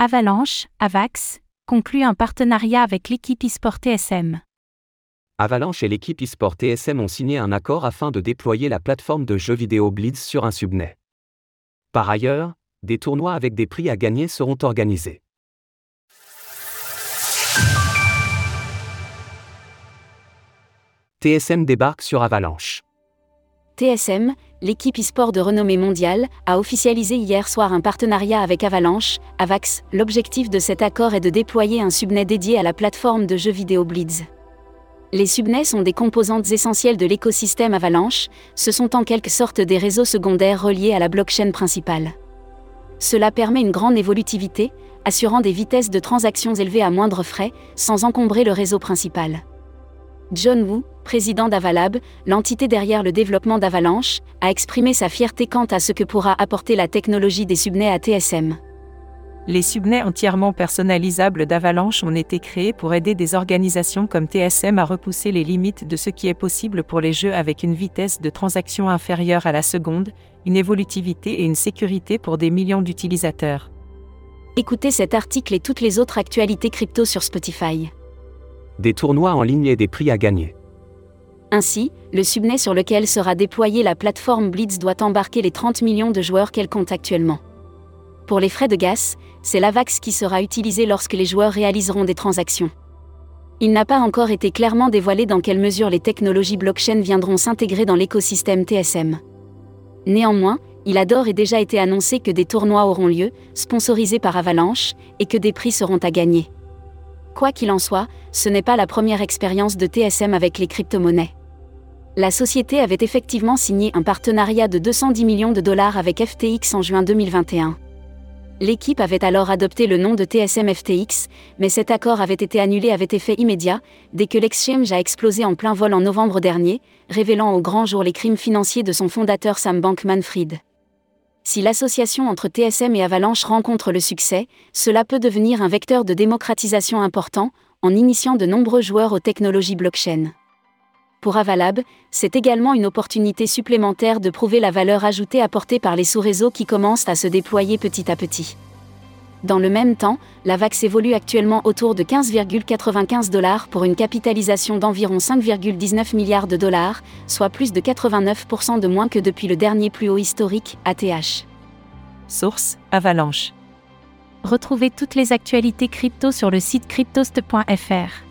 Avalanche, Avax, conclut un partenariat avec l'équipe eSport TSM. Avalanche et l'équipe eSport TSM ont signé un accord afin de déployer la plateforme de jeux vidéo Blitz sur un subnet. Par ailleurs, des tournois avec des prix à gagner seront organisés. TSM débarque sur Avalanche. TSM, l'équipe e-sport de renommée mondiale, a officialisé hier soir un partenariat avec Avalanche, Avax. L'objectif de cet accord est de déployer un subnet dédié à la plateforme de jeux vidéo Blitz. Les subnets sont des composantes essentielles de l'écosystème Avalanche, ce sont en quelque sorte des réseaux secondaires reliés à la blockchain principale. Cela permet une grande évolutivité, assurant des vitesses de transactions élevées à moindre frais, sans encombrer le réseau principal. John Wu, président d'Avalab, l'entité derrière le développement d'Avalanche, a exprimé sa fierté quant à ce que pourra apporter la technologie des subnets à TSM. Les subnets entièrement personnalisables d'Avalanche ont été créés pour aider des organisations comme TSM à repousser les limites de ce qui est possible pour les jeux avec une vitesse de transaction inférieure à la seconde, une évolutivité et une sécurité pour des millions d'utilisateurs. Écoutez cet article et toutes les autres actualités crypto sur Spotify. Des tournois en ligne et des prix à gagner. Ainsi, le subnet sur lequel sera déployée la plateforme Blitz doit embarquer les 30 millions de joueurs qu'elle compte actuellement. Pour les frais de gaz, c'est l'AVAX qui sera utilisé lorsque les joueurs réaliseront des transactions. Il n'a pas encore été clairement dévoilé dans quelle mesure les technologies blockchain viendront s'intégrer dans l'écosystème TSM. Néanmoins, il a d'ores et déjà été annoncé que des tournois auront lieu, sponsorisés par Avalanche, et que des prix seront à gagner. Quoi qu'il en soit, ce n'est pas la première expérience de TSM avec les crypto-monnaies la société avait effectivement signé un partenariat de 210 millions de dollars avec FTX en juin 2021. L'équipe avait alors adopté le nom de TSM FTX, mais cet accord avait été annulé avec effet immédiat, dès que l'exchange a explosé en plein vol en novembre dernier, révélant au grand jour les crimes financiers de son fondateur Sam Bankman-Fried. Si l'association entre TSM et Avalanche rencontre le succès, cela peut devenir un vecteur de démocratisation important, en initiant de nombreux joueurs aux technologies blockchain. Pour Avalab, c'est également une opportunité supplémentaire de prouver la valeur ajoutée apportée par les sous-réseaux qui commencent à se déployer petit à petit. Dans le même temps, la VAX évolue actuellement autour de 15,95 dollars pour une capitalisation d'environ 5,19 milliards de dollars, soit plus de 89% de moins que depuis le dernier plus haut historique, ATH. Source Avalanche. Retrouvez toutes les actualités crypto sur le site cryptost.fr.